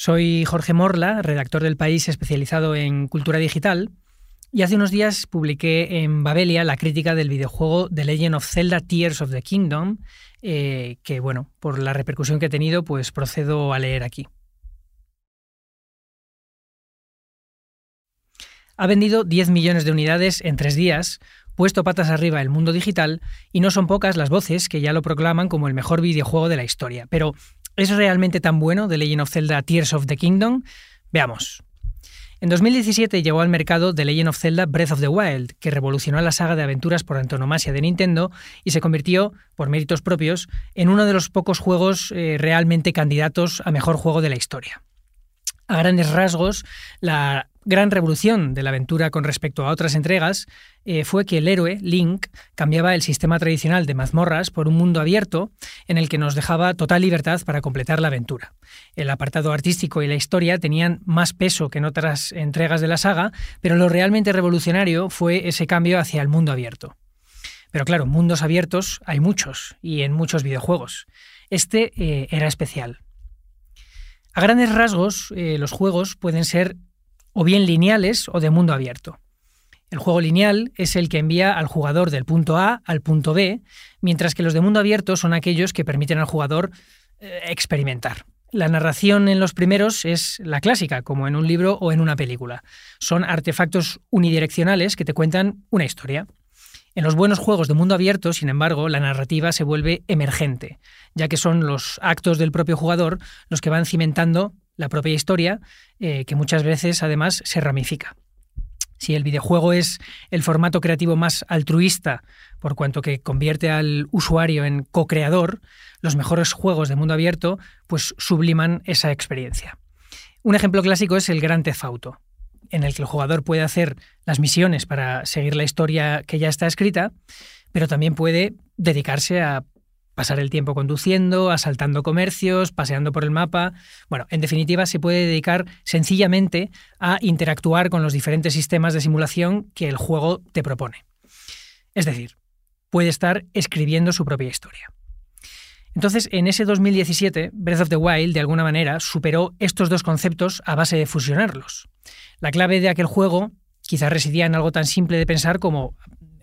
Soy Jorge Morla, redactor del país especializado en cultura digital, y hace unos días publiqué en Babelia la crítica del videojuego The Legend of Zelda Tears of the Kingdom, eh, que bueno, por la repercusión que ha tenido, pues procedo a leer aquí. Ha vendido 10 millones de unidades en tres días, puesto patas arriba el mundo digital, y no son pocas las voces que ya lo proclaman como el mejor videojuego de la historia. Pero, ¿es realmente tan bueno The Legend of Zelda Tears of the Kingdom? Veamos. En 2017 llegó al mercado The Legend of Zelda Breath of the Wild, que revolucionó la saga de aventuras por antonomasia de Nintendo y se convirtió, por méritos propios, en uno de los pocos juegos eh, realmente candidatos a mejor juego de la historia. A grandes rasgos, la gran revolución de la aventura con respecto a otras entregas eh, fue que el héroe, Link, cambiaba el sistema tradicional de mazmorras por un mundo abierto en el que nos dejaba total libertad para completar la aventura. El apartado artístico y la historia tenían más peso que en otras entregas de la saga, pero lo realmente revolucionario fue ese cambio hacia el mundo abierto. Pero claro, mundos abiertos hay muchos y en muchos videojuegos. Este eh, era especial. A grandes rasgos, eh, los juegos pueden ser o bien lineales o de mundo abierto. El juego lineal es el que envía al jugador del punto A al punto B, mientras que los de mundo abierto son aquellos que permiten al jugador eh, experimentar. La narración en los primeros es la clásica, como en un libro o en una película. Son artefactos unidireccionales que te cuentan una historia. En los buenos juegos de mundo abierto, sin embargo, la narrativa se vuelve emergente, ya que son los actos del propio jugador los que van cimentando la propia historia, eh, que muchas veces además se ramifica. Si el videojuego es el formato creativo más altruista, por cuanto que convierte al usuario en co-creador, los mejores juegos de mundo abierto pues subliman esa experiencia. Un ejemplo clásico es el Gran Theft en el que el jugador puede hacer las misiones para seguir la historia que ya está escrita, pero también puede dedicarse a pasar el tiempo conduciendo, asaltando comercios, paseando por el mapa. Bueno, en definitiva, se puede dedicar sencillamente a interactuar con los diferentes sistemas de simulación que el juego te propone. Es decir, puede estar escribiendo su propia historia. Entonces, en ese 2017, Breath of the Wild, de alguna manera, superó estos dos conceptos a base de fusionarlos. La clave de aquel juego quizás residía en algo tan simple de pensar como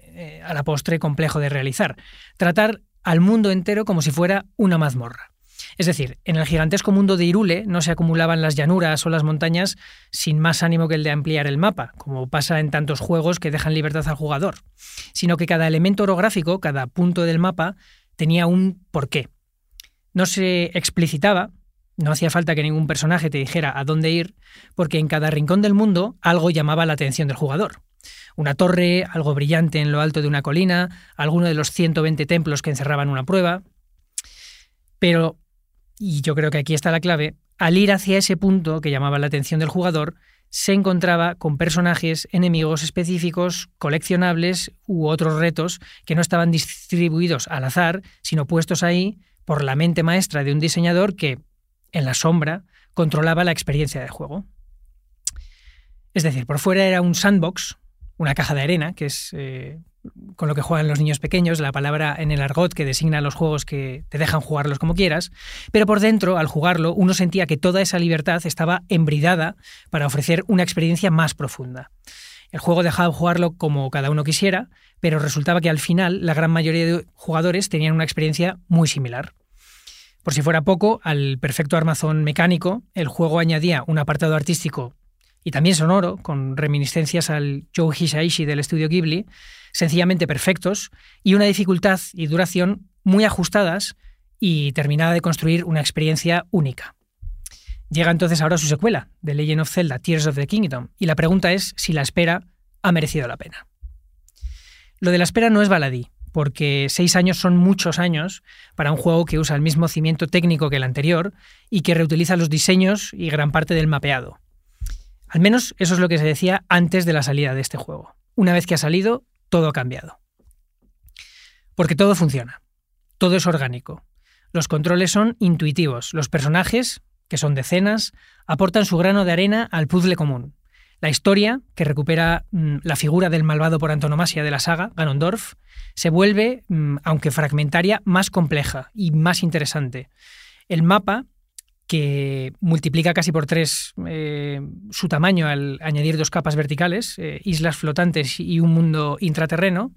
eh, a la postre complejo de realizar. Tratar al mundo entero como si fuera una mazmorra. Es decir, en el gigantesco mundo de Irule no se acumulaban las llanuras o las montañas sin más ánimo que el de ampliar el mapa, como pasa en tantos juegos que dejan libertad al jugador, sino que cada elemento orográfico, cada punto del mapa, tenía un porqué. No se explicitaba, no hacía falta que ningún personaje te dijera a dónde ir, porque en cada rincón del mundo algo llamaba la atención del jugador. Una torre, algo brillante en lo alto de una colina, alguno de los 120 templos que encerraban una prueba. Pero, y yo creo que aquí está la clave, al ir hacia ese punto que llamaba la atención del jugador, se encontraba con personajes, enemigos específicos, coleccionables u otros retos que no estaban distribuidos al azar, sino puestos ahí por la mente maestra de un diseñador que, en la sombra, controlaba la experiencia de juego. Es decir, por fuera era un sandbox, una caja de arena, que es eh, con lo que juegan los niños pequeños, la palabra en el argot que designa los juegos que te dejan jugarlos como quieras, pero por dentro, al jugarlo, uno sentía que toda esa libertad estaba embridada para ofrecer una experiencia más profunda. El juego dejaba jugarlo como cada uno quisiera, pero resultaba que al final la gran mayoría de jugadores tenían una experiencia muy similar. Por si fuera poco, al perfecto armazón mecánico, el juego añadía un apartado artístico y también sonoro, con reminiscencias al Joe Hisaishi del estudio Ghibli, sencillamente perfectos, y una dificultad y duración muy ajustadas y terminada de construir una experiencia única. Llega entonces ahora su secuela, The Legend of Zelda Tears of the Kingdom, y la pregunta es si la espera ha merecido la pena. Lo de la espera no es baladí, porque seis años son muchos años para un juego que usa el mismo cimiento técnico que el anterior y que reutiliza los diseños y gran parte del mapeado. Al menos eso es lo que se decía antes de la salida de este juego. Una vez que ha salido, todo ha cambiado. Porque todo funciona, todo es orgánico. Los controles son intuitivos, los personajes, que son decenas, aportan su grano de arena al puzzle común. La historia, que recupera mm, la figura del malvado por antonomasia de la saga, Ganondorf, se vuelve, mm, aunque fragmentaria, más compleja y más interesante. El mapa que multiplica casi por tres eh, su tamaño al añadir dos capas verticales, eh, islas flotantes y un mundo intraterreno.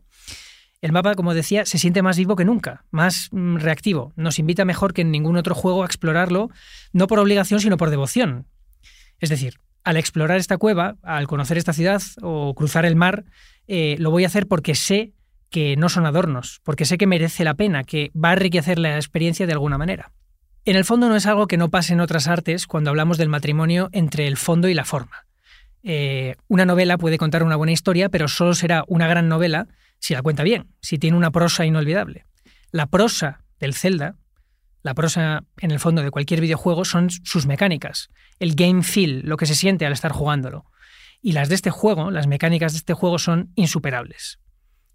El mapa, como decía, se siente más vivo que nunca, más mm, reactivo. Nos invita mejor que en ningún otro juego a explorarlo, no por obligación, sino por devoción. Es decir, al explorar esta cueva, al conocer esta ciudad o cruzar el mar, eh, lo voy a hacer porque sé que no son adornos, porque sé que merece la pena, que va a enriquecer la experiencia de alguna manera. En el fondo no es algo que no pase en otras artes cuando hablamos del matrimonio entre el fondo y la forma. Eh, una novela puede contar una buena historia, pero solo será una gran novela si la cuenta bien, si tiene una prosa inolvidable. La prosa del Zelda, la prosa en el fondo de cualquier videojuego, son sus mecánicas, el game feel, lo que se siente al estar jugándolo. Y las de este juego, las mecánicas de este juego son insuperables.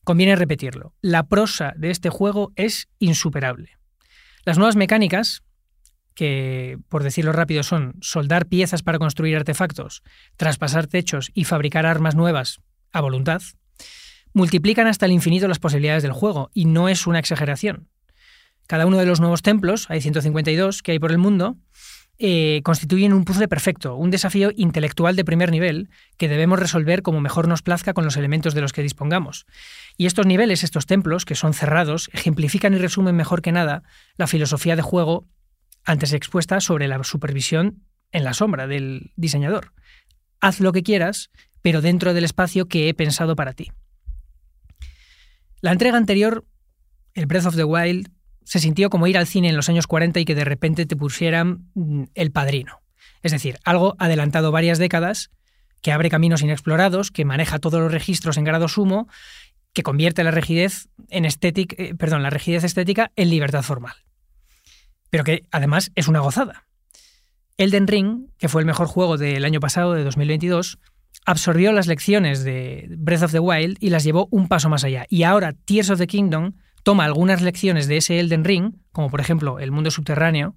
Conviene repetirlo, la prosa de este juego es insuperable. Las nuevas mecánicas, que por decirlo rápido son soldar piezas para construir artefactos, traspasar techos y fabricar armas nuevas a voluntad, multiplican hasta el infinito las posibilidades del juego, y no es una exageración. Cada uno de los nuevos templos, hay 152 que hay por el mundo, eh, constituyen un puzzle perfecto, un desafío intelectual de primer nivel que debemos resolver como mejor nos plazca con los elementos de los que dispongamos. Y estos niveles, estos templos, que son cerrados, ejemplifican y resumen mejor que nada la filosofía de juego antes expuesta sobre la supervisión en la sombra del diseñador. Haz lo que quieras, pero dentro del espacio que he pensado para ti. La entrega anterior, el Breath of the Wild, se sintió como ir al cine en los años 40 y que de repente te pusieran mm, el padrino. Es decir, algo adelantado varias décadas, que abre caminos inexplorados, que maneja todos los registros en grado sumo, que convierte la rigidez en estética, eh, perdón, la rigidez estética en libertad formal pero que además es una gozada. Elden Ring, que fue el mejor juego del año pasado, de 2022, absorbió las lecciones de Breath of the Wild y las llevó un paso más allá. Y ahora Tears of the Kingdom toma algunas lecciones de ese Elden Ring, como por ejemplo el mundo subterráneo,